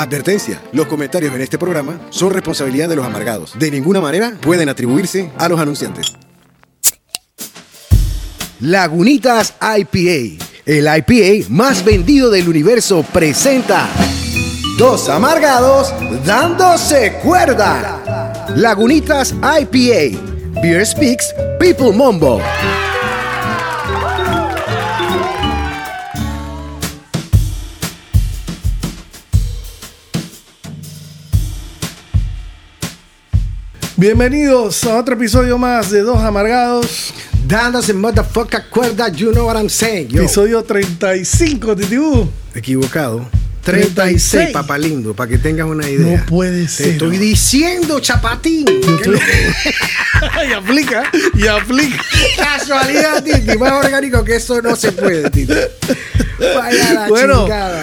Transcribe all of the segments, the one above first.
Advertencia, los comentarios en este programa son responsabilidad de los amargados. De ninguna manera pueden atribuirse a los anunciantes. Lagunitas IPA, el IPA más vendido del universo, presenta Dos amargados dándose cuerda. Lagunitas IPA, Beer Speaks, People Mombo. Bienvenidos a otro episodio más de Dos Amargados. Dándose motherfucker cuerda, you know what I'm saying. Yo. Episodio 35, Titibú. Equivocado. 36, 36, papá lindo, para que tengas una idea. No puede Te ser. estoy diciendo, chapatín. Estoy- y aplica, y aplica. Casualidad, Titi. Más orgánico que eso no se puede, Titi. Vaya la Bueno, chingada.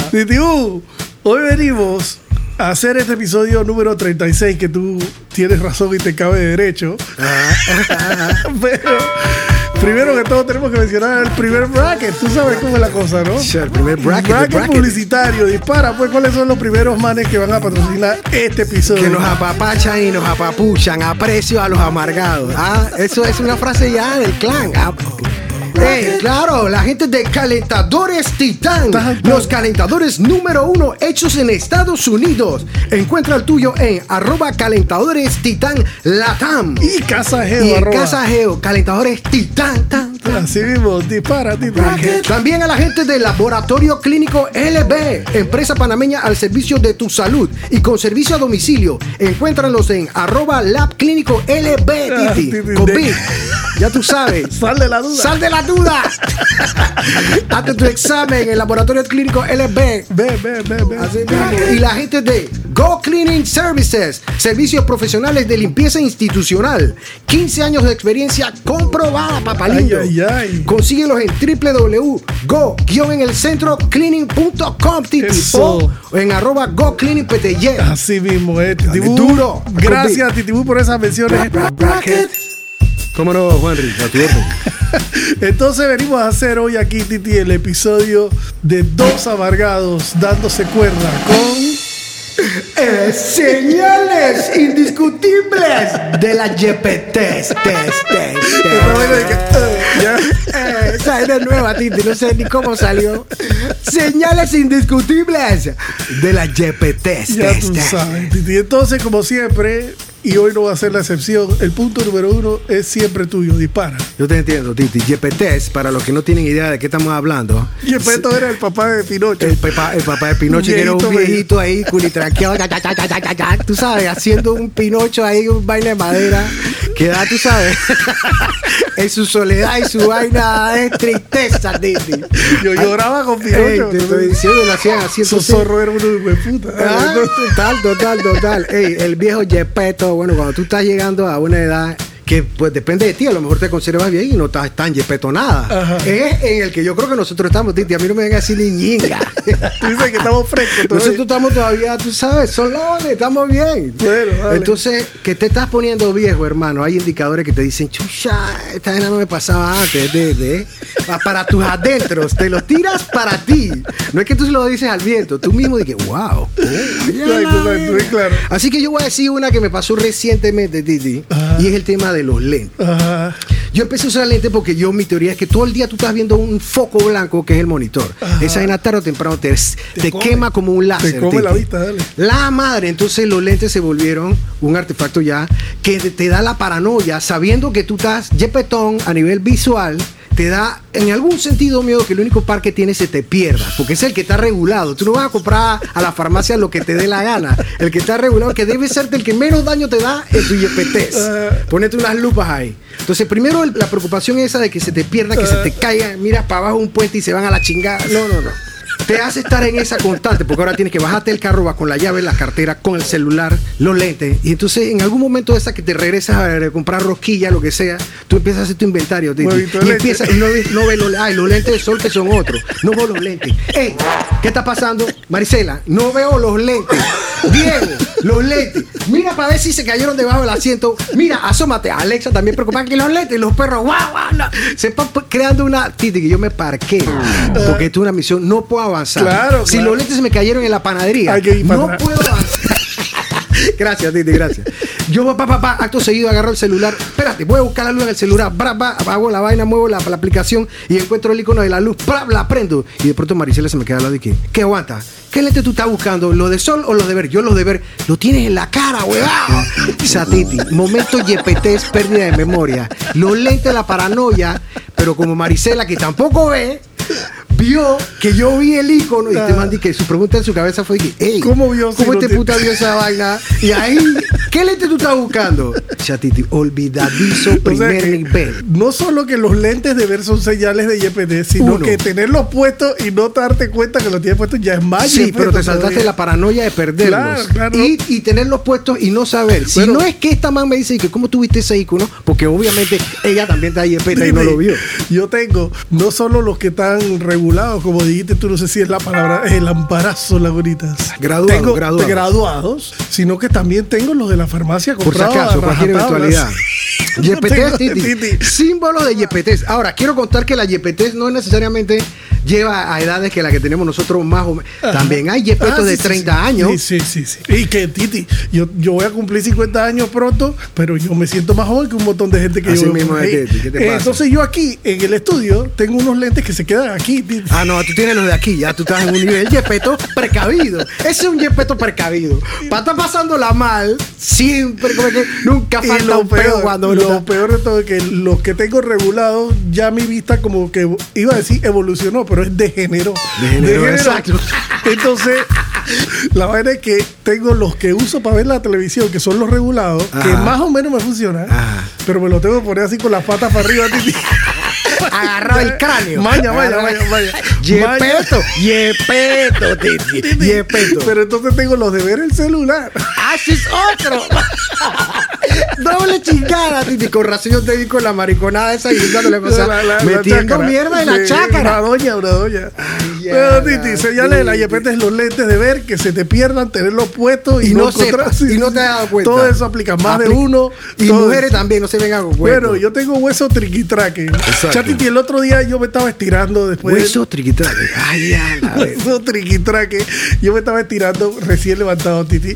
Hoy venimos hacer este episodio número 36, que tú tienes razón y te cabe derecho. Pero primero que todo tenemos que mencionar el primer bracket. Tú sabes cómo es la cosa, ¿no? Sí, el primer bracket, bracket, el bracket. publicitario. Dispara, pues, ¿cuáles son los primeros manes que van a patrocinar este episodio? Que nos apapachan y nos apapuchan. Aprecio a los amargados. Ah, eso es una frase ya del clan. Ah, eh, claro, la gente de Calentadores Titán. Los calentadores número uno hechos en Estados Unidos. Encuentra el tuyo en arroba calentadores titán latam. Y Casa Geo, Y en arroba. Casa Geo, calentadores titán. tan. Así mismo, dispara, Titi. También a la gente del Laboratorio Clínico LB, empresa panameña al servicio de tu salud y con servicio a domicilio. Encuéntralos en arroba lab clínico LB, Ah, Titi. Con. Ya tú sabes. Sal de la duda. Sal de la duda. Hazte tu examen en el Laboratorio Clínico LB. Ve, ve, ve, ve. Así mismo. Y la gente de Go Cleaning Services, servicios profesionales de limpieza institucional. 15 años de experiencia comprobada, papalindo. Ay, ay, ay. Consíguelos en www.go en el centro cleaning.com, titi. Eso. O en arroba Go Cleaning PTY. Así mismo, eh, Titibú. duro. Gracias, Titibú, por esas menciones. ¿Cómo no, Juanri? A tu orden. Entonces venimos a hacer hoy aquí, Titi, el episodio de Dos Amargados dándose cuerda con... Eh, señales indiscutibles de la GPT. Test, esa es de nueva, Titi. No sé ni cómo salió. Señales indiscutibles de la GPT. Ya tú sabes, Titi. Entonces, como siempre, y hoy no va a ser la excepción, el punto número uno es siempre tuyo, dispara. Yo te entiendo, Titi. GPT, para los que no tienen idea de qué estamos hablando. Y el peto era el papá de Pinocho. El, papá, el papá de Pinocho, que era un Viejito, ahí, ta, tú sabes, haciendo un Pinocho ahí, un baile de madera, que da, tú sabes, en su soledad y su vaina es tristeza, Titi. Yo lloraba con Pinocho. Ey, te estoy diciendo, lo hacían haciendo Esos zorros eran unos de puta. Ah, total, total, total. Ey, el viejo Yepeto, bueno, cuando tú estás llegando a una edad que pues depende de ti, a lo mejor te conservas bien y no estás tan Yepeto nada. Ajá. Es en el que yo creo que nosotros estamos, Titi. A mí no me venga así ni ñinga. Tú dices que estamos frescos todavía. Nosotros estamos todavía, tú sabes, solones, estamos bien. Bueno, dale. Entonces, que te estás poniendo viejo, hermano. Hay indicadores que te dicen, chucha, esta vaina no me pasaba antes. De, de, pa- para tus adentros, te los tiras para ti. No es que tú se lo dices al viento, tú mismo dices, wow. Sí, claro. Así que yo voy a decir una que me pasó recientemente, Titi, Ajá. y es el tema de los lentes. Ajá. Yo empecé a usar lentes porque yo, mi teoría es que todo el día tú estás viendo un foco blanco que es el monitor. Esa vaina tarde o temprano te, quema como un láser. Te come la vista, dale. La madre, entonces los lentes se volvieron un artefacto ya que te- te da la paranoia, sabiendo que tú estás yepetón a nivel visual, te da en algún sentido miedo que el único par que tienes se te pierda, porque es el que está regulado. Tú no vas a comprar a la farmacia lo que te dé la gana. El que está regulado, que debe ser el que menos daño te da, es tu yepetés. Ponete unas lupas ahí. Entonces, primero la preocupación esa de que se te pierda, que se te caiga, miras para abajo un puente y se van a la chingada. No, no, no. Te hace estar en esa constante, porque ahora tienes que bajarte el carro, vas con la llave, la cartera, con el celular, los lentes. Y entonces, en algún momento de esa que te regresas a comprar rosquilla, lo que sea, tú empiezas a hacer tu inventario. Y empiezas, y no no ves los, ay, los lentes de sol que son otros. No veo los lentes. Ey, ¿qué está pasando? Marisela, no veo los lentes. Diego, los lentes. Mira para ver si se cayeron debajo del asiento. Mira, asómate. Alexa también preocupada que los lentes, los perros, guau, guau. no. Se está creando una titi que yo me parqué. Porque tuve una misión, no puedo avanzar. Claro, si claro. los lentes se me cayeron en la panadería, no puedo avanzar. Gracias, Titi, gracias. Yo, papá, papá, acto seguido agarro el celular. Espérate, voy a buscar la luz en el celular. Bra, bra, hago la vaina, muevo la, la aplicación y encuentro el icono de la luz. Bra, la prendo. Y de pronto Maricela se me queda al lado y que, ¿qué aguanta? ¿Qué lente tú estás buscando? ¿Lo de sol o lo de ver? Yo lo de ver. Lo tienes en la cara, huevón. Satiti, momento YPT, pérdida de memoria. Los lentes de la paranoia, pero como Maricela, que tampoco ve, vio que yo vi el icono y te mandé que su pregunta en su cabeza fue que, hey. ¿Cómo vio si ¿Cómo no este te- puta vio esa vaina? Y ahí, ¿qué lente tú estás buscando? Chatiti, olvidadizo O sea primer nivel. no solo que los lentes de ver son señales de YPT, sino Uno. que tenerlos puestos y no darte cuenta que los tienes puestos ya es más Sí, YPT pero te saltaste todavía. la paranoia de perderlos. Claro, claro. Y, y tenerlos puestos y no saber. Si no es que esta man me dice que cómo tuviste ese icono, porque obviamente ella también está ahí y no lo vio. Yo tengo no solo los que están regulados, como dijiste tú, no sé si es la palabra, el amparazo, lagunitas. Graduado, tengo graduado. graduados, sino que también tengo los de la farmacia Por si comprados acaso, cualquier eventualidad. YPT, Titi. Titi. Símbolo de YPT. Ahora, quiero contar que la YPT no necesariamente lleva a edades que la que tenemos nosotros más o menos. También hay YPT Ah, de sí, sí, 30 sí. años. Sí, sí, sí, sí. Y que, Titi, yo, yo voy a cumplir 50 años pronto, pero yo me siento más joven que un montón de gente que Así yo mismo es. Titi, ¿qué te pasa? Entonces yo aquí, en el estudio, tengo unos lentes que se quedan aquí, Titi. Ah, no, tú tienes los de aquí, ya tú estás en un nivel yepeto precavido. Ese es un yepeto precavido. Para estar pasándola mal, siempre, como que nunca falta lo un peo peor, cuando uno lo peor de todo es que los que tengo regulados, ya mi vista como que iba a decir evolucionó, pero es degeneró. Degeneró, exacto. Entonces, la vaina es que tengo los que uso para ver la televisión, que son los regulados, que más o menos me funcionan, Ajá. pero me los tengo que poner así con las patas para arriba. Titi. Agarrado el cráneo. Maña, maña, maña, maña. Yepeto, yepeto, titi, yepeto. Pero entonces tengo los de ver el celular. ¡Ah, ese es otro! Doble chingada, Titi. Con razón yo te vi con la mariconada esa y dándole o sea, La- la- la metiendo mierda en la chácara. Una doña, una doña. Ay, Pero, ya, Titi, la señales de la Titi. YPT es los lentes de ver, que se te pierdan, tenerlos puestos y, Y no sepas, y no te has dado cuenta. Todo eso aplica más de uno. Y mujeres eso. también, no se vengan con cuentos. Bueno, yo tengo hueso triquitraque. Exacto. Chatiti, el otro día yo me estaba estirando después. Hueso triquitraque. Ay, ya, la. Hueso triquitraque. Yo me estaba estirando recién levantado, Titi.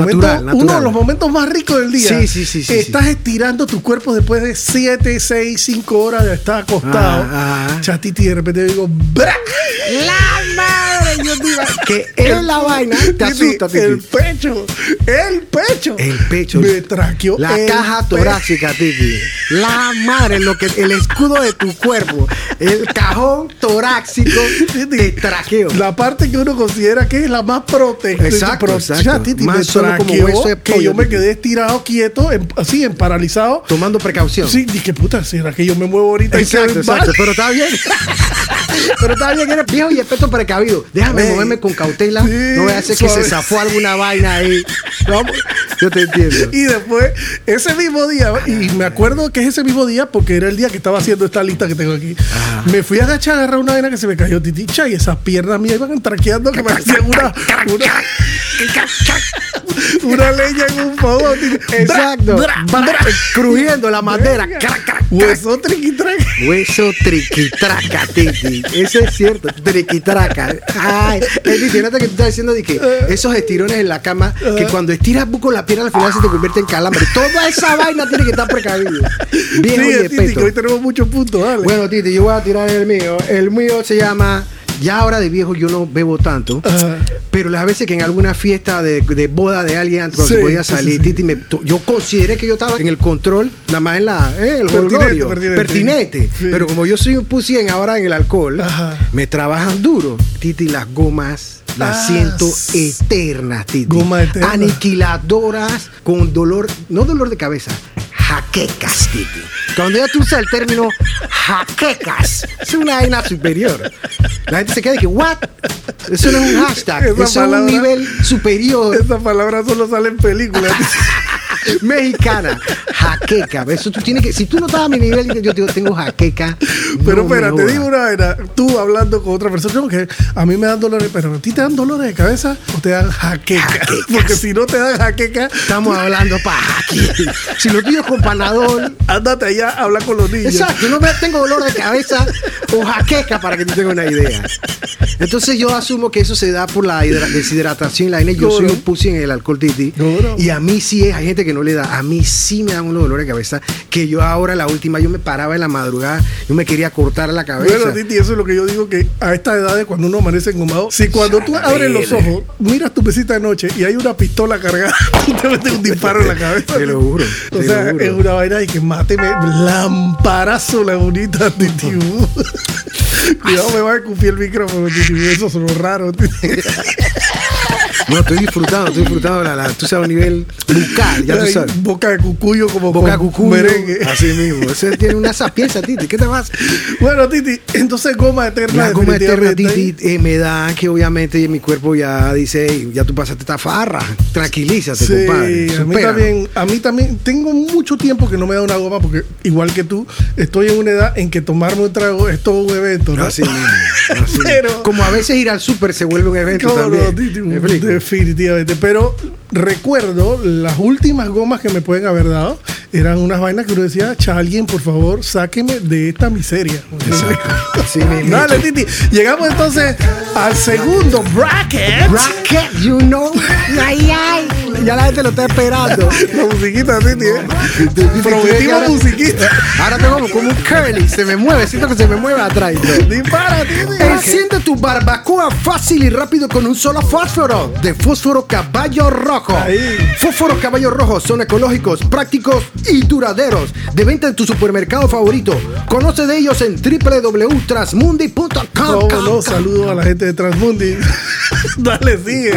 El momento, Natural, natural. Uno de los momentos más ricos del día. Sí, sí, sí, sí, Estás estirando tu cuerpo después de 7, 6, 5 horas de estar acostado. Ah, ah. Chatiti, de repente digo, ¡bra! La madre, yo te iba- Que es la vaina, te asusta, Titi. El pecho, el pecho. El pecho. Me traqueó. La el caja torácica, Titi. La madre, lo que, el escudo de tu cuerpo. El cajón torácico de traqueo. La parte que uno considera que es la más protegida. Exacto, exacto. ya, Titi, Más me como traqueó hueso de que yo me quedé estirado, quieto, en- así, en paralizado. Tomando precaución. Sí, dije, puta, ¿será que yo me muevo ahorita Exacto, y exacto. mal? Pero está bien. Pero está bien, eres viejo y efecto precavido. Déjame Ey. moverme con cautela. Sí, no voy a hacer que se zafó alguna vaina ahí. Vamos. Yo te entiendo. Y después, ese mismo día, y me acuerdo que es ese mismo día porque era el día que estaba haciendo esta lista que tengo aquí. Me fui a agachar a agarrar una vaina que se me cayó titicha y esas piernas mías iban traqueando que me hacían una, una, una leña en un fogón. Titi. Exacto. Bra. Crujiendo la madera. Crac, crac, crac. Hueso triquitraque. Hueso triquitraca, Titi. Eso es cierto. Triquitraca. Ay, es diferente que tú estás diciendo de que esos estirones en la cama, que cuando estiras buco la pierna al final se te convierte en calambre. Toda esa vaina tiene que estar precavido. Viejo y Sigue, Titi, que hoy tenemos muchos puntos, dale. Bueno, Titi, yo voy a tirar el mío. El mío se llama. Ya ahora de viejo yo no bebo tanto, Ajá. pero las veces que en alguna fiesta de, de boda de alguien antes cuando Sí, se podía salir, sí, sí. Titi, me yo consideré que yo estaba en el control, nada más en la, eh, el Pertinente, pertinente. pertinente. Pero como yo soy un pussy en ahora en el alcohol, Ajá. me trabajan duro. Titi, las gomas las Ah, siento eternas, Titi. Goma eterna. Aniquiladoras con dolor, no dolor de cabeza, jaquecas, Titi. Cuando ya tú usas el término jaquecas, es una vaina superior. La gente se queda de que, ¿what? Eso no es un hashtag, Esa eso es un nivel superior Esa palabra solo sale en películas. mexicana. jaqueca. Eso tú tienes que, si tú no estás a mi nivel, yo tengo jaqueca. Pero no espera, te digo una vaina. Tú hablando con otra persona, como que a mí me dan dolores, pero a ti te dan dolores de cabeza o te dan jaqueca. Jaquecas. Porque si no te dan jaqueca, Estamos hablando para aquí. Si lo tuyo es con panadol, ándate allá a hablar con los niños. Exacto, no me tengo dolor de cabeza o jaqueca para que tú tengas una idea. Entonces yo asumo que eso se da por la hidra- deshidratación y la vaina. Yo soy un pussy en el alcohol titi. Y a mí sí es, hay gente que no le da. A mí sí me dan unos dolores de cabeza. Que yo ahora, la última, yo me paraba en la madrugada, yo me quería cortar la cabeza. Bueno, Titi, eso es lo que yo digo que a esta edad de cuando uno amanece engomado, si cuando tú abres los ojos, miras tu mesita de noche y hay una pistola cargada, tú te metes un disparo en la cabeza. Te lo juro, O sea, juro. es una vaina y que máteme lamparazo la bonita Titi. Cuidado, me va a escupir el micrófono, Titi. Eso sonó raro, Titi. No, estoy disfrutando, estoy disfrutando la, la- tú sabes, a nivel bucal, ya tú sabes. Boca de cucuyo como Boca con cucuyo, merengue. así mismo. Ese tiene una sapiencia, Titi. ¿Qué te pasa? Bueno, Titi, entonces goma eterna. La goma eterna. Titi, eh, me da que obviamente mi cuerpo ya dice, "Ey, ya tú pasaste esta farra, tranquilízate, Sí, compadre. a mí supéralo". también, a mí también tengo mucho tiempo que no me da una goma porque igual que tú, estoy en una edad en que tomarme un trago es todo un evento, ¿no? Así mismo. así. Pero- Como a veces ir al súper se vuelve un evento ¿Cómo también. Definitivamente. Pero recuerdo las últimas gomas que me pueden haber dado eran unas vainas que uno decía, alguien, por favor, sáqueme de esta miseria. Mismo. Dale, Titi. Llegamos entonces al segundo bracket. Bracket, you know. Ay, ay. Ya la gente lo está esperando. La musiquita, Titi, ¿eh? Prometimos musiquita. Ahora tengo como, un curly, se me mueve, siento que se me mueve atrás. Dispara, Titi. Enciende tu barbacoa fácil y rápido con un solo fósforo de fósforo caballo rojo. Ahí. Fósforos caballo rojo son ecológicos, prácticos y duraderos. De venta en tu supermercado favorito. Conoce de ellos en www.transmundi.com. No, saludos a la gente de Transmundi. Dale, sigue.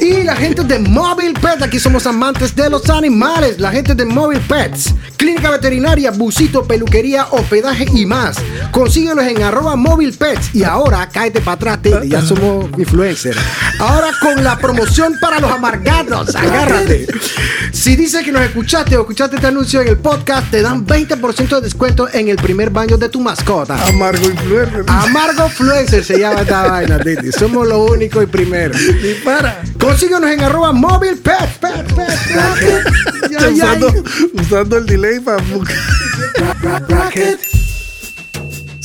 Y la gente de Mobile Pets, aquí somos amantes de los animales. La gente de Mobile Pets, clínica veterinaria, busito, peluquería, hospedaje y más. Consíguelos en arroba Mobile Pets. Y ahora cáete para atrás, ya somos influencers. Ahora con la promoción para los amargados, agárrate. Si dices que nos escuchaste o escuchaste este anuncio en el podcast, te dan 20% de descuento en el primer baño de tu mascota. Amargo influencer. Amargo Influencer se llama esta vaina, Titi. Somos lo único y primero. Dispara. Consíguenos en arroba móvil pet, pet, pet, pet. Ya, ya, usando, usando el delay para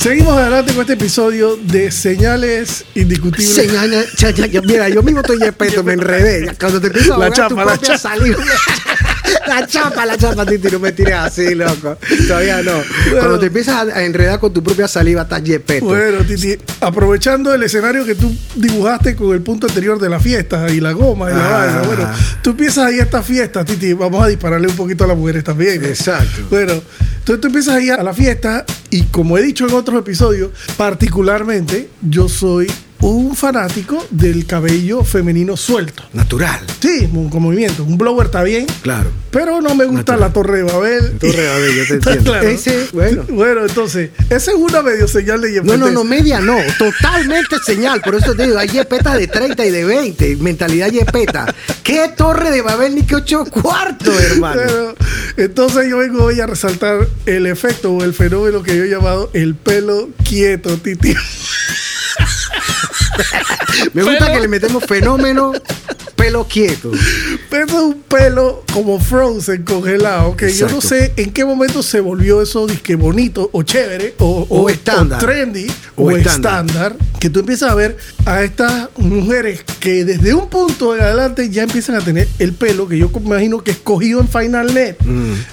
Seguimos adelante con este episodio de señales indiscutibles. Ya, mira, yo mismo estoy yepeto, me enredé. Cuando te empiezo a La ahogar tu chapa, la chapa. saliva. La chapa, la chapa, Titi, no me tires así, loco. Todavía no. Cuando te empiezas a- enredar con tu propia saliva, estás yepeto. Bueno, Titi, aprovechando el escenario que tú dibujaste con el punto anterior de la fiesta y la goma y la Ah. vaina, bueno, tú empiezas ahí a esta fiesta, Titi, vamos a dispararle un poquito a las mujeres también. Exacto. Bueno, entonces tú empiezas ahí a la fiesta y como he dicho en otros episodios, particularmente yo soy un fanático del cabello femenino suelto. Natural. Sí, un- con movimiento. Un blower está bien, Claro. pero no me gusta Natural. la Torre de Babel. Torre de Babel, yo te entiendo. claro. Ese, bueno. Bueno, entonces, esa es una medio señal de No, no, yepetez. no, media no, totalmente señal. Por eso te digo, hay yepetas de 30 y de 20, mentalidad yepeta. ¿Qué torre de Babel ni qué ocho cuartos, hermano? Pero, entonces yo vengo hoy a resaltar el efecto o el fenómeno que yo he llamado el pelo quieto, Titi. Me gusta Pero- que le metemos fenómeno pelo quieto. Pero es un pelo como frozen, congelado, que yo no Exacto. sé en qué momento se volvió eso disque bonito o chévere o, O estándar. trendy O o, estándar. que tú empiezas a ver a estas mujeres que desde un punto en adelante ya empiezan a tener el pelo que yo imagino que escogido en Final Net,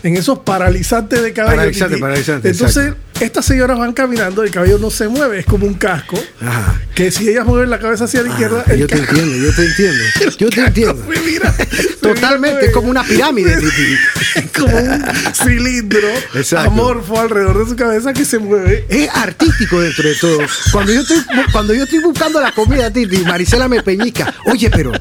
en esos paralizantes de cabello. Mm. Paralizante, paralizante, Entonces, exacto. Estas señoras van caminando, el cabello no se mueve, es como un casco. Ajá. Que si ellas mueven la cabeza hacia la izquierda, Ah, el yo te entiendo, yo te entiendo. Yo te entiendo. me mira. Totalmente, es como una pirámide, Titi. como un cilindro Exacto. amorfo alrededor de su cabeza que se mueve. Es artístico dentro de todo. Cuando yo estoy, cuando yo estoy buscando la comida, Titi, Marisela me peñica. Oye, pero,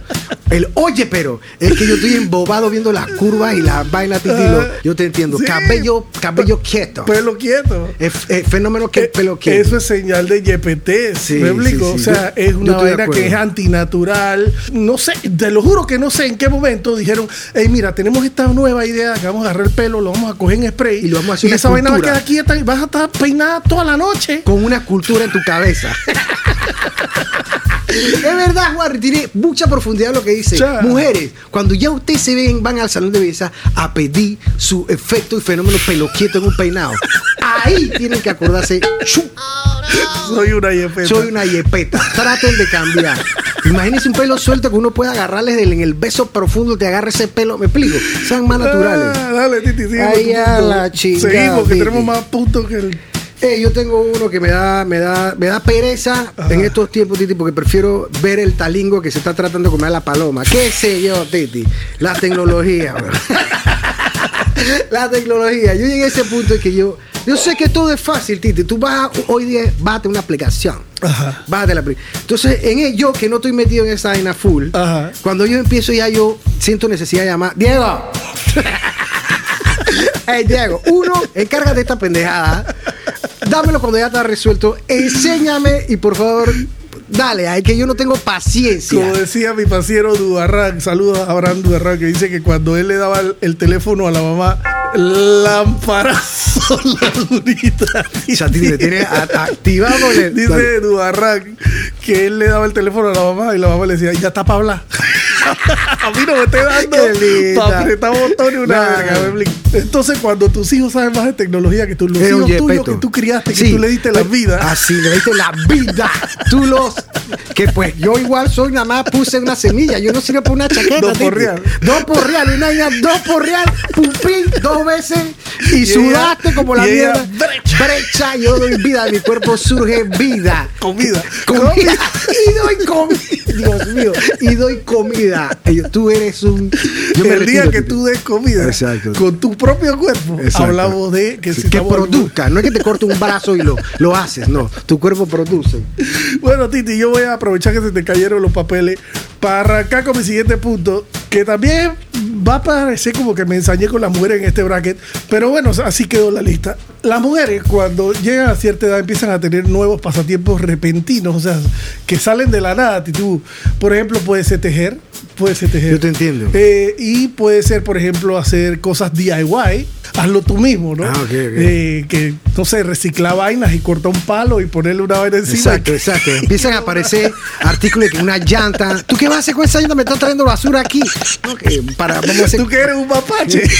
el oye, pero, es que yo estoy embobado viendo las curvas y las vainas, Titi. lo- yo te entiendo. Sí. Cabello, cabello quieto. Pelo quieto. Es fenómeno que el pelo quiere. Eso es señal de YPT. Sí, ¿Me explico? o sea, es una vaina que es antinatural. No sé, te lo juro que no sé en qué momento dijeron, hey, mira, tenemos esta nueva idea que vamos a agarrar el pelo, lo vamos a coger en spray y lo vamos a hacer. Y esa vaina va a quedar quieta y vas a estar peinada toda la noche. Con una escultura en tu cabeza. es verdad, Juan, tiene mucha profundidad lo que dice. Mujeres, cuando ya ustedes se ven, van al salón de belleza a pedir su efecto y fenómeno pelo quieto en un peinado. Ahí tienen que acordarse. Soy una yepeta. Soy una yepeta. Traten de cambiar. Imagínense un pelo suelto que uno puede agarrarles en el beso profundo, te agarre ese pelo. Me explico. Sean más naturales. Ah, dale, Titi, Ahí a la chica. Seguimos, que tenemos más puntos que el eh, yo tengo uno que me da, me da, me da pereza en estos tiempos, Titi, porque prefiero ver el talingo que se está tratando de comer a la paloma. ¿Qué sé yo, Titi? La tecnología, La tecnología. Yo llegué a ese punto en que yo. Yo sé que todo es fácil, Titi. Tú vas hoy día, bájate una aplicación. Ajá. Bájate la aplicación. Entonces, en el, yo que no estoy metido en esa vaina full, cuando yo empiezo ya yo siento necesidad de llamar. Diego. hey, Diego, uno, encárgate de esta pendejada dámelo cuando ya está resuelto. Enséñame y por favor, dale, hay que yo no tengo paciencia. Como decía mi pasiero Duarran, saludos a Abraham Duarran, que dice que cuando él le daba el, teléfono a la mamá, lamparazo la durita. Ya tiene, tiene activado. Dice Duarran que él le daba el teléfono a la mamá y la mamá le decía, ya está para hablar. a mí no me esté dando para apretar botones una verga. Entonces, cuando tus hijos saben más de tecnología que tú, los hijos tuyos que tú criaste, que tú le diste la vida. Así, le diste la vida. tú los. Que pues yo igual soy, nada más puse una semilla. Yo no sirvo por una chaqueta. Dos por real. Dos por real. Una niña, dos por real. Pupín, dos veces. Y, sudaste como la mierda. Brecha. brecha. Yo doy vida. Mi cuerpo surge vida. Comida. Comida. Y doy comida. Dios mío. Y doy comida. Tú eres un. Yo el día que tú des comida con tu propio cuerpo, hablamos de que, que produzca. No es que te corte un brazo y lo, lo haces, no. Tu cuerpo produce. Bueno, Titi, yo voy a aprovechar que se te cayeron los papeles para arrancar con mi siguiente punto, que también va a parecer como que me ensañé con las mujeres en este bracket, pero bueno, así quedó la lista. Las mujeres cuando llegan a cierta edad empiezan a tener nuevos pasatiempos repentinos, o sea, que salen de la nada. Tú, por ejemplo, puede ser tejer, puede ser tejer. Yo te entiendo. Eh, y puede ser, por ejemplo, hacer cosas DIY hazlo tú mismo, ¿no? Ah, eh, que, no sé, recicla vainas y corta un palo y ponerle una vaina encima. Exacto, exacto. Empiezan a aparecer artículos que una llanta. ¿Tú qué vas a hacer con esa llanta? Me estás trayendo basura aquí. para, a hacer... Tú que eres un mapache.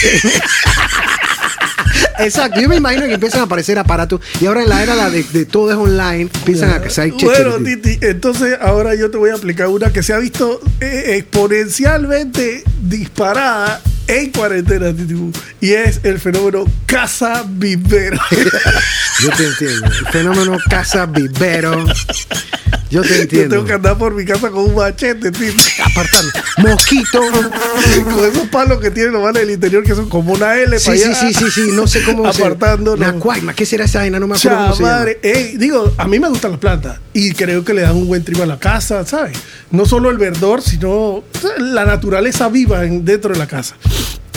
Exacto, yo me imagino que empiezan a aparecer aparatos y ahora en la era de, todo es online, empiezan a salir Bueno, Titi, entonces ahora yo te voy a aplicar una que se ha visto eh, exponencialmente disparada en cuarentena, Titi, y es el fenómeno casa vivero. Yo te entiendo, el fenómeno casa vivero. Yo te entiendo. Yo tengo que andar por mi casa con un machete, tío. Apartando. Mosquito. con esos palos que tienen los manes del interior que son como una L sí, sí, sí, sí, sí, no sé cómo Apartando. La cuaima, ¿qué será esa vaina? No me acuerdo cómo madre. digo, a mí me gustan las plantas y creo que le dan un buen trigo a la casa, ¿sabes? No solo el verdor, sino la naturaleza viva dentro de la casa.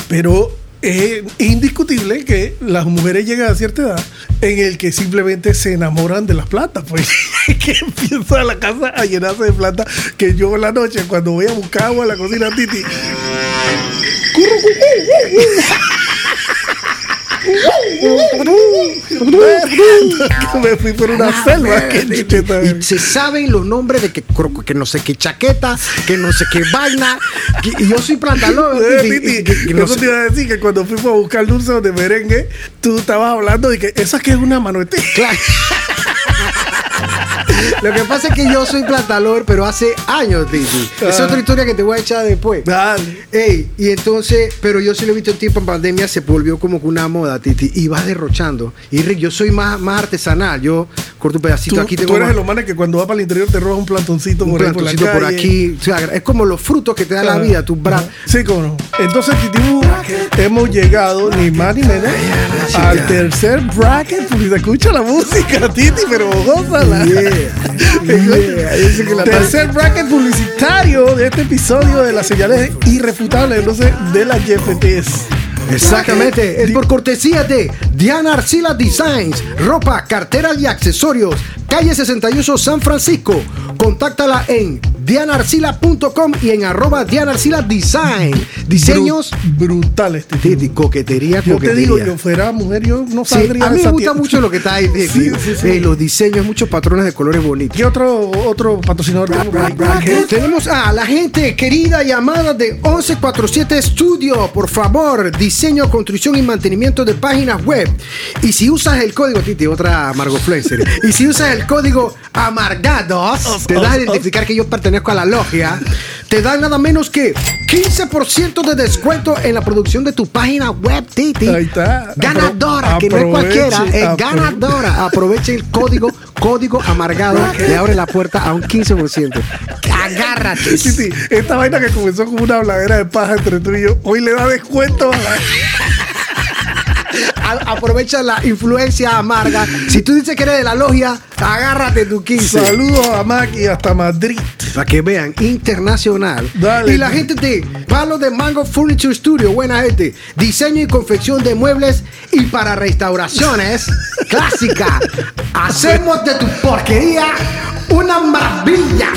Pero es indiscutible que las mujeres llegan a cierta edad en el que simplemente se enamoran de las plantas, pues que empieza la casa a llenarse de plantas, que yo en la noche cuando voy a buscar agua a la cocina Titi me fui por una ah, selva. y se saben los nombres de que, que no sé qué chaqueta, que no sé qué vaina. y yo soy plantalón. Eso te iba a decir que cuando fuimos a buscar dulce de merengue, tú estabas hablando de que esa que es una manuete. Claro. Lo que pasa es que yo soy plantalor, pero hace años, Titi. Es otra historia que te voy a echar después. Dale. Ey, y entonces, pero yo sí lo he visto en tiempo en pandemia, se volvió como que una moda, Titi, y va derrochando. Y Rick, yo soy más, más artesanal. Yo corto un pedacito aquí. Tengo tú eres de los manes que cuando va para el interior te roba un plantoncito, un plantoncito por, aquí. es como los frutos que te da la vida, tu bra. Sí, cómo no. Entonces, Titi, hemos llegado, ni más ni menos, al tercer bracket. Pues, escucha la música, Titi, pero gózala. Tercer bracket publicitario de este episodio de las señales irrefutables de las GFTs. Exactamente, es por cortesía de Diana Arcila Designs, ropa, carteras y accesorios, calle 68 San Francisco. Contáctala en dianarcila.com y en arroba dianarcila design. Diseños brutales. Titi. Titi, coquetería, Yo coquetería. te digo, yo fuera mujer, yo no Sí, saldría a mí me gusta tienda. mucho lo que está ahí. de- Sí, los diseños, muchos patrones de colores bonitos. ¿Qué otro, otro patrocinador tenemos a la gente querida y amada de 1147 Studio. Por favor, diseño, construcción y mantenimiento de páginas web. Y si usas el código, Titi, otra Margot Flenser. y si usas el código Amargados, te das a identificar que yo pertenezco a la logia. Te dan nada menos que 15% de descuento en la producción de tu página web, Titi. Ahí está. Ganadora, Apro- que no es cualquiera, es apro- ganadora. Aproveche el código, código amargado, le abre la puerta a un 15%. Agárrate. Sí, esta vaina que comenzó como una habladera de paja entre tú y yo, hoy le da descuento a la- A- aprovecha la influencia amarga. Si tú dices que eres de la logia, agárrate tu 15. Saludos a Mac y hasta Madrid. Para que vean, internacional. Dale. Y la gente de Palo de Mango Furniture Studio, buena gente. Diseño y confección de muebles y para restauraciones. clásica. Hacemos de tu porquería una maravilla.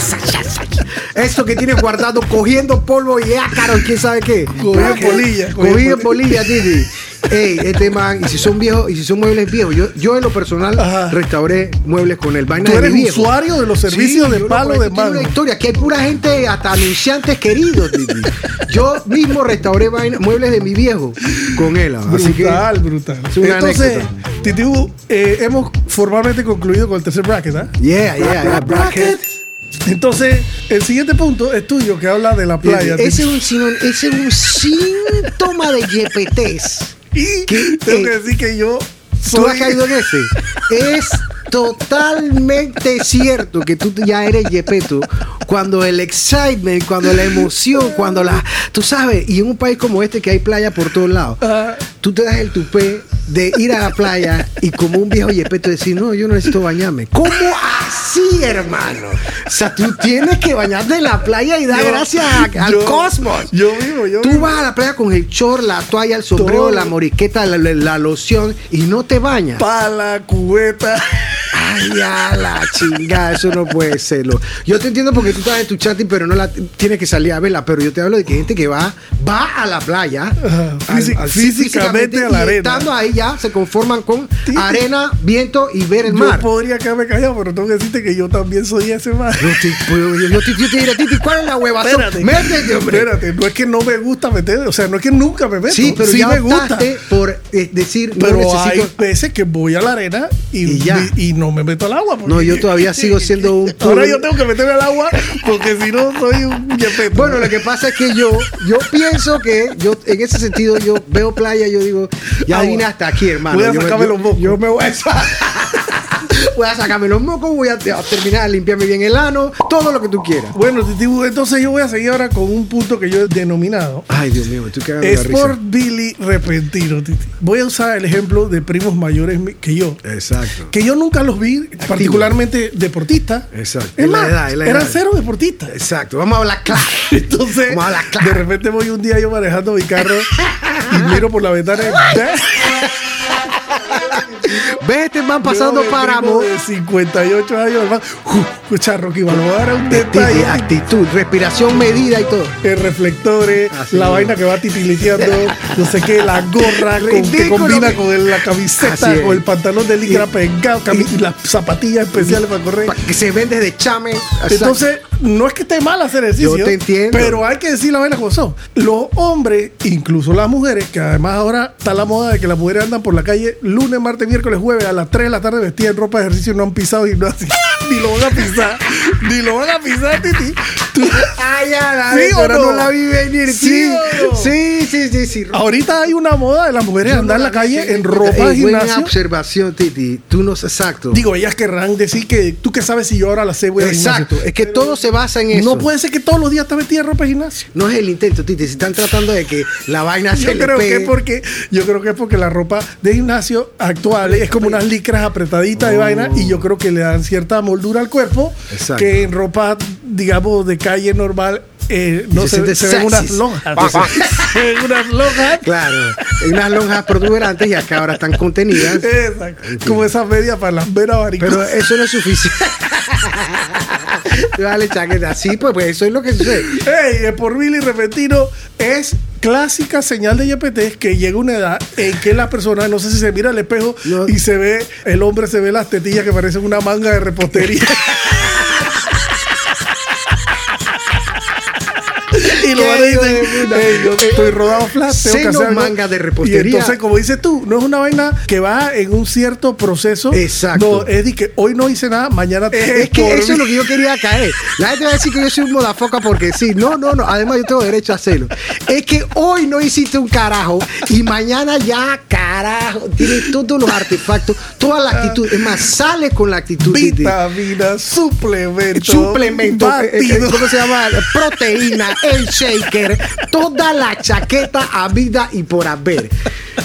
Esto que tienes guardado cogiendo polvo y ácaros, quién sabe qué. Cogido polilla, Cogido polilla, Titi. Ey, este man, y si son viejos, y si son muebles viejos, yo, yo en lo personal Ajá. restauré muebles con el vaina Tú eres viejo. usuario de los servicios de yo no, palo de mango. una historia, que hay pura gente, hasta anunciantes queridos. Yo mismo restauré vaina- muebles de mi viejo con él. Así que Brutal, brutal. es una Entonces, anécdota. Titibu, eh, hemos formalmente concluido con el tercer bracket, ¿ah? Yeah, yeah, yeah, bracket. Entonces, el siguiente punto es tuyo, que habla de la playa. Ese es un, ese es un síntoma de yepetés. Y ¿Qué? tengo que decir que yo ¿Tú soy... has caído en ese? Es totalmente cierto que tú ya eres yepeto cuando el excitement, cuando la emoción, cuando la... Tú sabes, y en un país como este que hay playa por todos lados, tú te das el tupé de ir a la playa y como un viejo yepeto decir, no, yo no necesito bañarme. ¿Cómo así, hermano? O sea, tú tienes que bañarte en la playa y dar Yo- gracias a- al yo- cosmos. Yo vivo, yo Tú vivo. vas a la playa con el short, la toalla, el sombrero, Todo. la moriqueta, la, la- la loción y no te bañas. Pala, cubeta. Ay, a la chingada, eso no puede serlo. Yo te entiendo porque tú estás en tu chatting, pero no la tienes que salir a verla. Pero yo te hablo de que gente que va, va a la playa. Físic- físicamente a la arena. Estando ahí ya se conforman con Sí. arena, viento y ver el Yo mar. podría quedarme callado, pero tengo que decirte que yo también soy ese man. Yo te, yo, yo- yo te- yo diré, Titi, ¿cuál es la huevazón? Espérate. Métete, hombre. Espérate, no es que no me gusta meter, o sea, no es que nunca me meto. Sí, pero ya me gusta. por eh, decir, no Pero necesito... hay veces que voy a la arena y, Y ya. y no me meto al agua. porque- No, yo todavía sigo siendo un Ahora yo tengo que meterme al agua porque si no soy un. Bueno, lo que pasa es que yo, yo pienso que yo, en ese sentido, yo veo playa, yo digo, ya vine hasta aquí, hermano. Voy a Yo me- sacarme yo- los mocos. Yo me voy a, voy a sacarme los mocos, voy a, terminar de limpiarme bien el ano, todo lo que tú quieras. Bueno, Titibu, entonces yo voy a seguir ahora con un punto que yo he denominado. Ay, Dios mío, estoy cagando Sport. Billy repentino, Titi. Voy a usar el ejemplo de primos mayores que yo. Exacto. Que yo nunca los vi particularmente deportistas. Exacto. Es Es la más, edad, la eran edad. cero deportistas. Exacto, vamos a hablar claro. Entonces, Vamos a hablar claro. de repente voy un día yo manejando mi carro y miro por la ventana Ves este man pasando páramo. de 58 años, hermano. Escucha, Rocky Balboa era un detalle. actitud, respiración medida y todo. El reflectores, Así la es. vaina que va titiliteando, no sé qué, la gorra con- que combina con el- la camiseta, con el pantalón de licra pegado, y las zapatillas especiales para correr. Que se ven desde chame. Exacto. Entonces, no es que esté mal hacer ejercicio. Yo te entiendo. Pero hay que decir la vaina como son. Los hombres, incluso las mujeres, que además ahora está la moda de que las mujeres andan por la calle lunes, martes, miércoles, jueves a las 3 de la tarde vestidas en ropa de ejercicio y no han pisado gimnasio. Ni lo van a pisar. ni lo van a pisar, Titi. Tú- Ay, ya la ¿Sí o no? no la vi venir. ¿Sí Sí, no? sí, sí, sí, sí. Ahorita hay una moda de las mujeres andar en la calle en ropa de Ey, Buena gimnasio. observación, Titi. Tú no sé exacto. Digo, ellas querrán decir que tú que sabes si yo ahora la sé voy exacto. gimnasio. Es que todo se basa en eso. No puede ser que todos los días estés vestida en ropa de gimnasio. No es el intento, Titi. Si están tratando de que la vaina se Yo creo pegue. es porque yo creo que es porque la ropa de gimnasio actual es como unas licras apretaditas de vaina y yo creo que le dan cierta moldura al cuerpo Exacto. que en ropa digamos de calle normal eh, no Se se, se ven unas lonjas. se ven unas lonjas. Claro, unas lonjas protuberantes y acá ahora están contenidas. Exacto. Como esas medias para las venas varicosas. Pero eso no es suficiente. Vale, chaqueta. Sí, pues, pues eso es lo que sucede. Ey, el por mil y repentino es clásica señal de YPT que llega una edad en que la persona, no sé si se mira al espejo No. y se ve, el hombre se ve las tetillas que parecen una manga de repostería. Lo Qué van a hijo de decir, puta. "Ey, yo estoy rodado flat, tengo que Seno hacer algo". manga de repostería. Y entonces, como dices tú, no es una vaina que va en un cierto proceso. Exacto. No, es de que hoy no hice nada, mañana Eh, Es que eso es lo que yo quería caer. La gente va a decir que yo soy un modafoca porque sí. No, no, no. Además, yo tengo derecho a hacerlo. Es que hoy no hiciste un carajo y mañana ya, carajo. Tienes todos los artefactos, toda la actitud. Es más, sale con la actitud. Vitamina, suplemento. suplemento, eh, eh. ¿cómo se llama? Proteína, el toda la chaqueta a vida y por haber.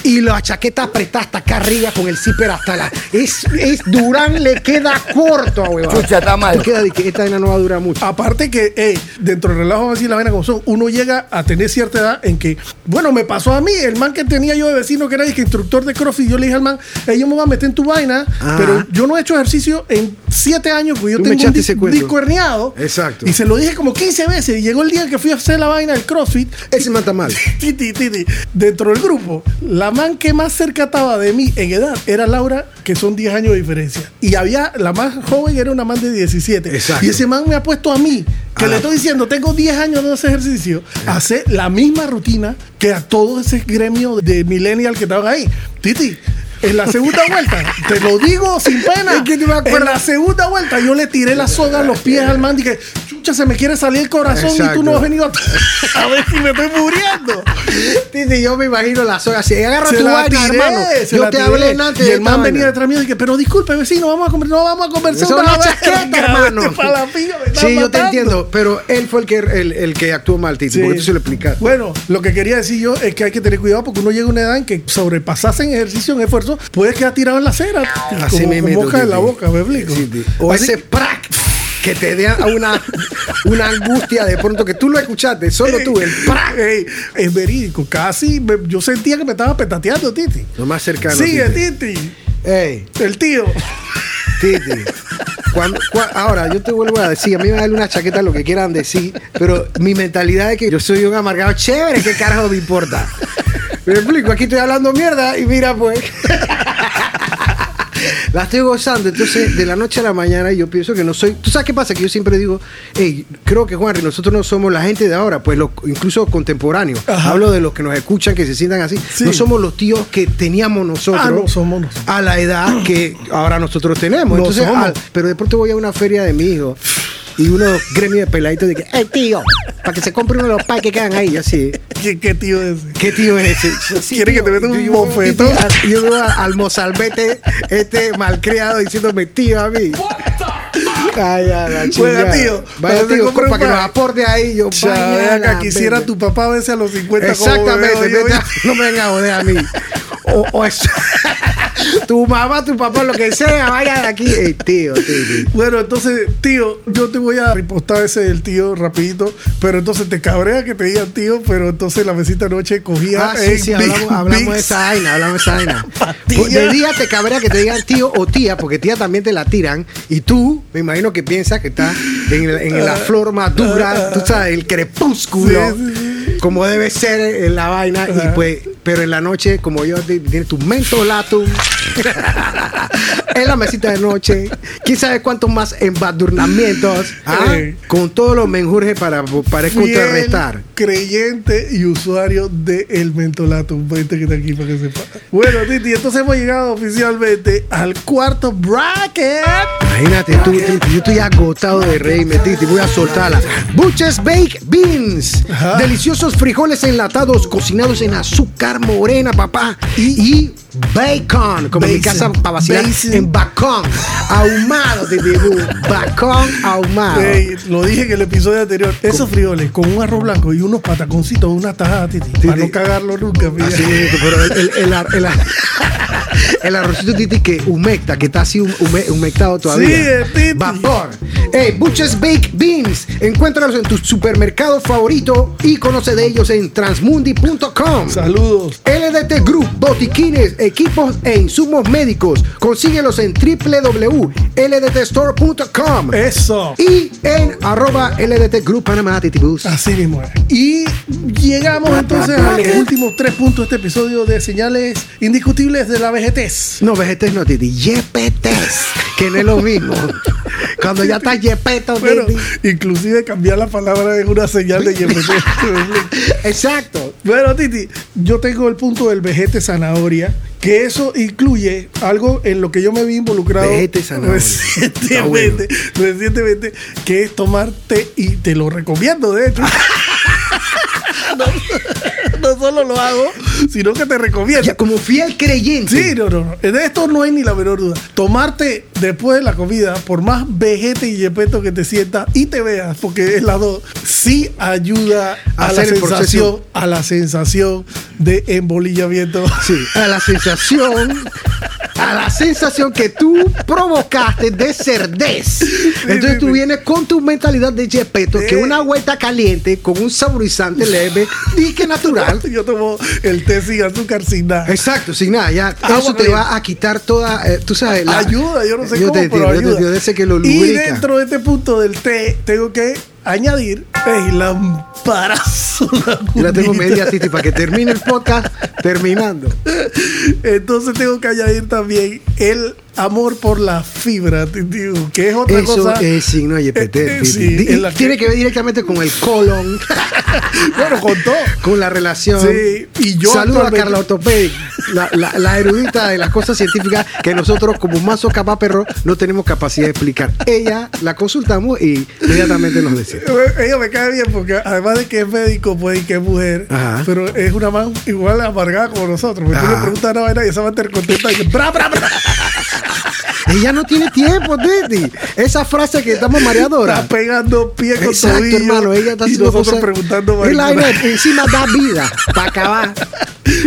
Y la chaqueta apretada hasta acá arriba con el zipper hasta la. Es, es Durán le queda corto, huevón. Chucha, está mal. Queda de que esta vaina no va a durar mucho. Aparte que, ey, dentro del relajo, vamos a decir la vaina como son, uno llega a tener cierta edad en que, bueno, me pasó a mí, el man que tenía yo de vecino, que era el que instructor de CrossFit, yo le dije al man, "Ey, yo me voy a meter en tu vaina, Ah. pero yo no he hecho ejercicio en siete años, porque yo Tú tengo un disco herniado. Exacto. Y se lo dije como 15 veces, y llegó el día que fui a hacer la vaina del CrossFit, Ese mata mal. Titi, titi. Dentro del grupo, la man que más cerca estaba de mí en edad era Laura, que son 10 años de diferencia. Y había, la más joven era una man de 17. Exacto. Y ese man me ha puesto a mí, que Ah. le estoy diciendo, tengo 10 años de hacer ejercicio, a hacer la misma rutina que a todo ese gremio de millennial que estaban ahí. Titi. En la segunda vuelta, te lo digo sin pena. Es que no me. En la segunda vuelta, yo le tiré la soga a los pies al man. Dije, chucha, se me quiere salir el corazón y tú Exacto. no has venido a, a ver si me estoy muriendo. Titi, yo me imagino la soga así. Agarra Se tu vaina, hermano. Yo te hablé antes Y el man venía detrás mío y dije, pero disculpe, vecino, vamos a, no vamos a conversar Eso es una hermano. me estás Sí, yo te matando. entiendo, pero él fue el que, el, el que actuó mal, Titi, Sí. porque tú se lo explicaste. Bueno, lo que quería decir yo es que hay que tener cuidado porque uno llega a una edad en que sobrepasarse en ejercicio, en esfuerzo, puedes quedar tirado en la acera. Así como, mismo, como moja en la boca, me explico. Sí. O Así- ese prac que te dé una, una angustia de pronto que tú lo escuchaste, solo tú, el. Ey, es verídico, casi me- yo sentía que me estaba petateando, Titi. Lo más cercano. Sigue, Titi. Titi. Ey, El tío. Titi. Cuando- cua- ahora, yo te vuelvo a decir, a mí me da una chaqueta lo que quieran decir, pero mi mentalidad es que yo soy un amargado chévere, ¿qué carajo me importa? Me explico, aquí estoy hablando mierda y mira pues. La estoy gozando, entonces de la noche a la mañana yo pienso que no soy. ¿Tú sabes qué pasa? Que yo siempre digo, hey, creo que Juanri, nosotros no somos la gente de ahora, pues los, incluso contemporáneos. Ajá. Hablo de los que nos escuchan, que se sientan así. Sí. No somos los tíos que teníamos nosotros Ah, no somos nosotros. a la edad que ahora nosotros tenemos. No Entonces, somos. al- pero de pronto voy a una feria de mi hijo y unos gremios de peladitos de que, ¡eh, tío! Para que se compre uno de los pais que quedan ahí, así. ¿Qué, qué tío es ese? ¿Qué tío es ese? Sí, Quiere que te meta un Yo- bofetón. Yo, yo veo a- al mozalbete, este malcriado, diciéndome tío a mí. Ay, a la chingada. tío. Vaya, Para que tío, para que nos aporte ahí. Yo, la quisiera tu papá verse a los 50 como Exactamente, veo yo. vete a- no me vengan a joder a mí. O, o es- tu mamá, tu papá, lo que sea, vaya de aquí. Tío, tío, tío. Bueno, entonces, tío, yo te voy a repostar ese del tío rapidito, pero entonces te cabrea que te digan tío, pero entonces la mesita anoche cogía Ah, sí, sí, Big hablamos, hablamos de esa vaina, hablamos de esa vaina. Pues De día te cabrea que te digan tío o tía, porque tía también te la tiran, y tú, me imagino que piensas que estás en, el- en la flor madura, tú sabes, el crepúsculo, Sí, sí, como debe ser en la vaina, y pues, pero en la noche, como yo, ti- tienes tu mentolatum, en la mesita de noche, quién sabe cuántos más embadurnamientos, ¿ah? Ey. con todos los menjurjes para, para contrarrestar. creyente y usuario de El Mentolatum. Vente que está aquí para que sepa. Bueno, Titi, entonces hemos llegado oficialmente al cuarto bracket. Imagínate, tú, tú- yo estoy agotado de reírme, Titi, voy a soltarla. Butcher's Baked Beans. Ajá. Deliciosos frijoles enlatados cocinados en azúcar morena, papá. Y, bacon, como en mi casa para vacilar, en bacon. Ahumado, Titi, boo. Bacon ahumado. Lo dije en el episodio anterior. Esos frijoles con un arroz blanco y unos pataconcitos, una tajada, Titi. Para no cagarlo nunca, mira. Así mismo, pero el, el, el, el arrocito Titi que humecta, que está así hum- hume- humectado todavía. Sí, Titi. Vapor. Hey, Butcher's Baked Beans. Encuéntralos en tu supermercado favorito y conoce de ellos en transmundi.com. Saludos. LDT Group, botiquines, equipos e insumos médicos. Consíguelos en www.ldtstore.com. Eso. Y en arroba LDT Group Panamá Titibus. Así mismo es. Y llegamos entonces a los últimos tres puntos de este episodio de señales indiscutibles de la vejez. No, vegetes no, Titi. Yepetes. Que no es lo mismo. Cuando ya estás yepeto, Bueno, Titi. inclusive cambiar la palabra es una señal de YPT. Exacto. Bueno, Titi, yo tengo el punto del vejete zanahoria, que eso incluye algo en lo que yo me vi involucrado recientemente, recientemente, que es tomarte, y te lo recomiendo, de hecho. no, no solo lo hago, sino que te recomiendo. Ya, como fiel creyente. Sí, no, no, no. De esto no hay ni la menor duda. Tomarte después de la comida, por más vejete y yepeto que te sientas y te veas, porque es la dos, sí ayuda a, la sensación, a la sensación de embolillamiento. Sí, a la sensación, a la sensación que tú provocaste de cerdez. Entonces tú vienes con tu mentalidad de Gepetto, que Sí. una vuelta caliente con un saborizante leve y que natural. Yo tomo el té sin azúcar, sin nada. Exacto, sin nada, ya Agua eso te va a quitar toda, eh, tú sabes, la- ayuda, yo no sé yo cómo, te pero yo te ese que lo y lubrica. dentro de este punto del té, tengo que añadir el lamparazo. Yo la tengo media Titi para que termine el podcast terminando. Entonces tengo que añadir también el amor por la fibra, que es otra Eso cosa. es signo de YPT. Eh, sí, tiene que- ver directamente con el colon, bueno, con todo. con la relación. Sí, y yo Saludo a Carla Ortopé, la, la- la erudita de las cosas científicas que nosotros, como mazo capaz perro, no tenemos capacidad de explicar. Ella la consultamos y inmediatamente nos decía. Ella me cae bien porque además de que es médico, pues y que es mujer, Ajá. pero es una man igual amargada como nosotros. Me tú le preguntas una vaina y esa va a estar contenta y dice, bra, bra, bra. Ella no tiene tiempo, Titi. Esa frase que estamos mareadoras. Está pegando pie con Exacto, tobillo. hermano. Ella está y haciendo nosotros cosas- preguntando El aire encima da vida para acabar.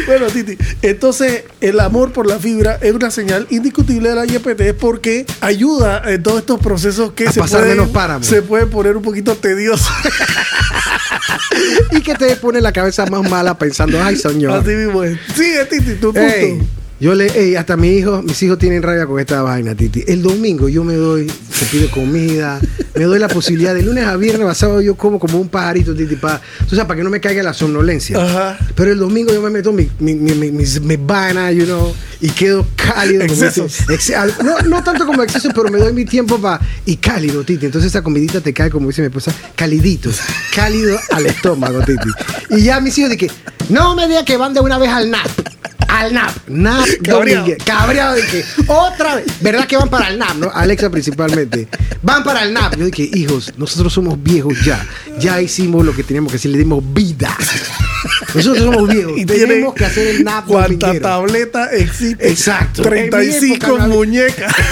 Bueno, Titi, entonces el amor por la fibra es una señal indiscutible de la YPT porque ayuda en todos estos procesos que A se pasar pueden, menos páramo. se pueden poner un poquito tediosos. Y que te pone la cabeza más mala pensando, ay, señor. Así mismo es. Sigue, Titi, tu punto. Ey, yo le, ey, hasta mi hijo, mis hijos tienen rabia con esta vaina, Titi. El domingo yo me doy, se pide comida, me doy la posibilidad de lunes a viernes, a sábado yo como como un pajarito, Titi, para, o sea, para que no me caiga la somnolencia. Ajá. Pero el domingo yo me meto mi, mi, mi, mi, mis- mis you know, y quedo cálido. como Excesos. dice- ex- al- no, no tanto como exceso, pero me doy mi tiempo para. Y cálido, Titi. Entonces esa comidita te cae, como dice mi esposa, calidito. Cálido al estómago, Titi. Y ya mis hijos de que, no me digan que van de una vez al NAP. Al NAP. NAP. Cabreado. De que, otra vez. ¿Verdad que van para el NAP, no? Alexa principalmente. Van para el NAP. Yo dije, hijos, nosotros somos viejos ya. Ya hicimos lo que teníamos que hacer, le dimos vida. Nosotros somos viejos. Y tenemos que hacer el NAP. ¿Cuánta tableta existe? Exacto. En mi 35 época muñecas.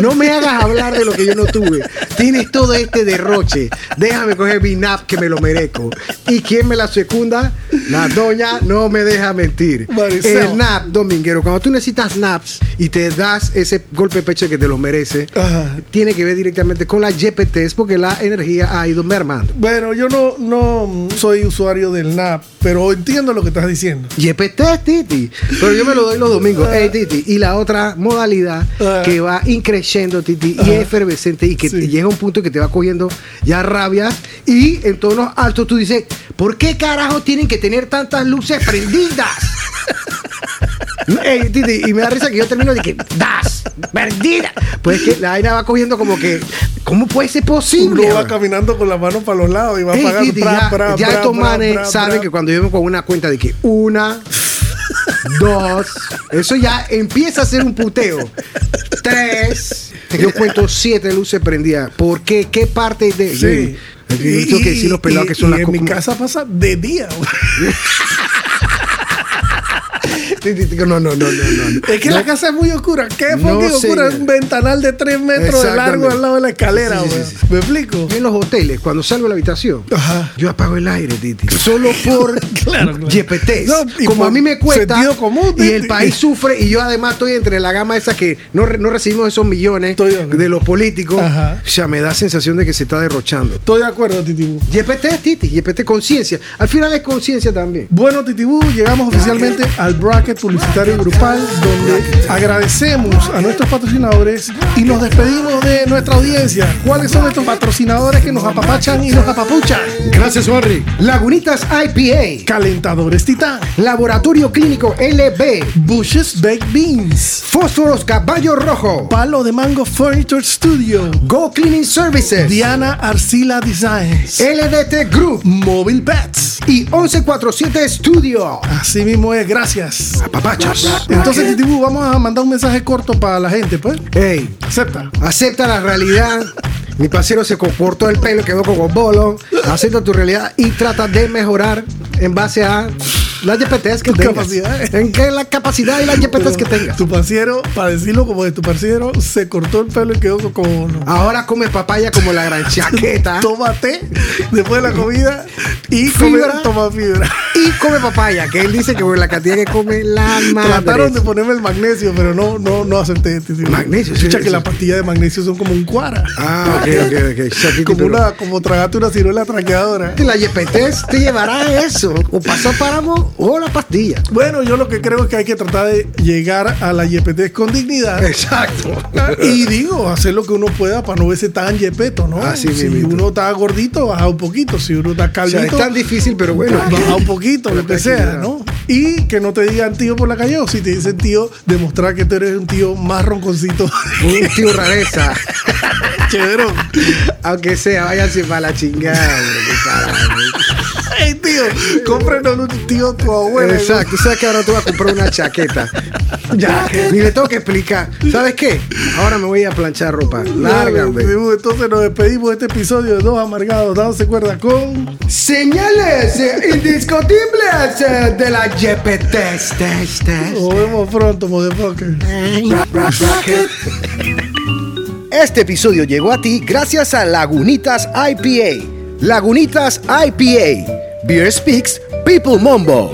No me hagas hablar de lo que yo no tuve. Tienes todo este derroche. Déjame coger mi nap que me lo merezco. ¿Y quién me la secunda? La doña no me deja mentir. Maricel. El nap, dominguero. Cuando tú necesitas naps y te das ese golpe de pecho que te lo merece, Ajá. tiene que ver directamente con la GPTs porque la energía ha ido mermando. Bueno, yo no, no soy usuario del NAP, pero entiendo lo que estás diciendo. GPT, Titi. Pero yo me lo doy los domingos. Titi. Y la otra modalidad que va increciendo, Titi, y es efervescente y que Sí. llega a un punto que te va cogiendo ya rabia. Y en tonos altos tú dices, ¿por qué carajo tienen que tener tantas luces prendidas? Ey, Titi, y me da risa que yo termino de que, ¡das! ¡Perdida! Pues es que la vaina va cogiendo como que, ¿cómo puede ser posible? Uno va caminando con la mano para los lados y va. Titi, pra, ya, pra, ya pra, estos manes saben que cuando yo vengo con una cuenta de que una, dos, eso ya empieza a ser un puteo. Tres, yo cuento siete luces prendidas. ¿Por qué? ¿Qué parte de.? Sí. Yo, yo tengo que decir los pelados y- que son y las en mi casa pasa de día. no, no, no, no, no. Es que No. la casa es muy oscura. ¿Qué No, fucking oscura? Es un ventanal de 3 metros de largo al lado de la escalera, Sí. ¿Me explico? En los hoteles, cuando salgo de la habitación, Ajá. yo apago el aire, Titi. Solo por Claro, claro. No, y Como por a mí me cuesta. común, y el país sufre. Y yo además estoy entre la gama esa que no, no recibimos esos millones Estoy de los políticos. Ajá. O sea, me da sensación de que se está derrochando. Estoy de acuerdo, Titibú. YPT es Titi, YPT conciencia. Al final es conciencia también. Bueno, Titibú, llegamos oficialmente al bracket publicitario grupal donde agradecemos a nuestros patrocinadores y nos despedimos de nuestra audiencia. ¿Cuáles son estos patrocinadores que nos apapachan y nos apapuchan? Gracias, Barry. Lagunitas IPA. Calentadores Titán, Laboratorio Clínico LB. Bushes Baked Beans, Fósforos Caballo Rojo. Palo de Mango Furniture Studio, Go Cleaning Services. Diana Arcila Designs, LDT Group. Mobile Pets. Y 1147 Studio. Así mismo es, gracias. Papachos. Entonces, Titibú, vamos a mandar un mensaje corto para la gente, pues. Hey, Acepta. acepta la realidad. Mi parcero se cortó el pelo, quedó como bolo. Acepta tu realidad y trata de mejorar en base a las YPTs que tengas. En que la capacidad y las YPTs que tengas. Tu parciero, para decirlo como de tu parciero, se cortó el pelo y quedó como. Ahora come papaya como la gran chaqueta. Toma té después de la comida y come, Fibra. toma fibra. Y come papaya, que él dice que por la cantidad que come la Trataron de madre. ponerme el magnesio, pero no, no, no acepté. Magnesio, sí, Escucha sí, que sí. las pastillas de magnesio son como un cuara. Ah, ok, ok, ok. Como pero- una, como tragarte una ciruela traqueadora. La YPT te llevará a eso. O pasó páramo o la pastilla. Bueno, yo lo que creo es que hay que tratar de llegar a la YPT con dignidad. Exacto. Y digo, hacer lo que uno pueda para no verse tan yepeto, ¿no? Así si uno está gordito, baja un poquito. Si uno está O sea, calvito, es tan difícil, pero bueno. baja un poquito, lo que sea. ¿no? Y que no te digan tío por la calle, o si te dicen tío, demostrar que tú eres un tío más ronconcito. Un tío rareza. Chévere. Aunque sea, váyanse para la chingada. Ey, tío, cómprenos un tío tu abuela. Exacto. Tú sabes que ahora tú vas a comprar una chaqueta. Ya. Ni le tengo que explicar. ¿Sabes qué? Ahora me voy a planchar ropa. Lárgame. Entonces nos despedimos de este episodio de Dos Amargados, dándose cuerda con... Señales eh, indiscutibles eh, de la Test, test. Nos vemos pronto, motherfucker. Este episodio llegó a ti gracias a Lagunitas IPA. Lagunitas IPA. Beer Speaks, People Mombo.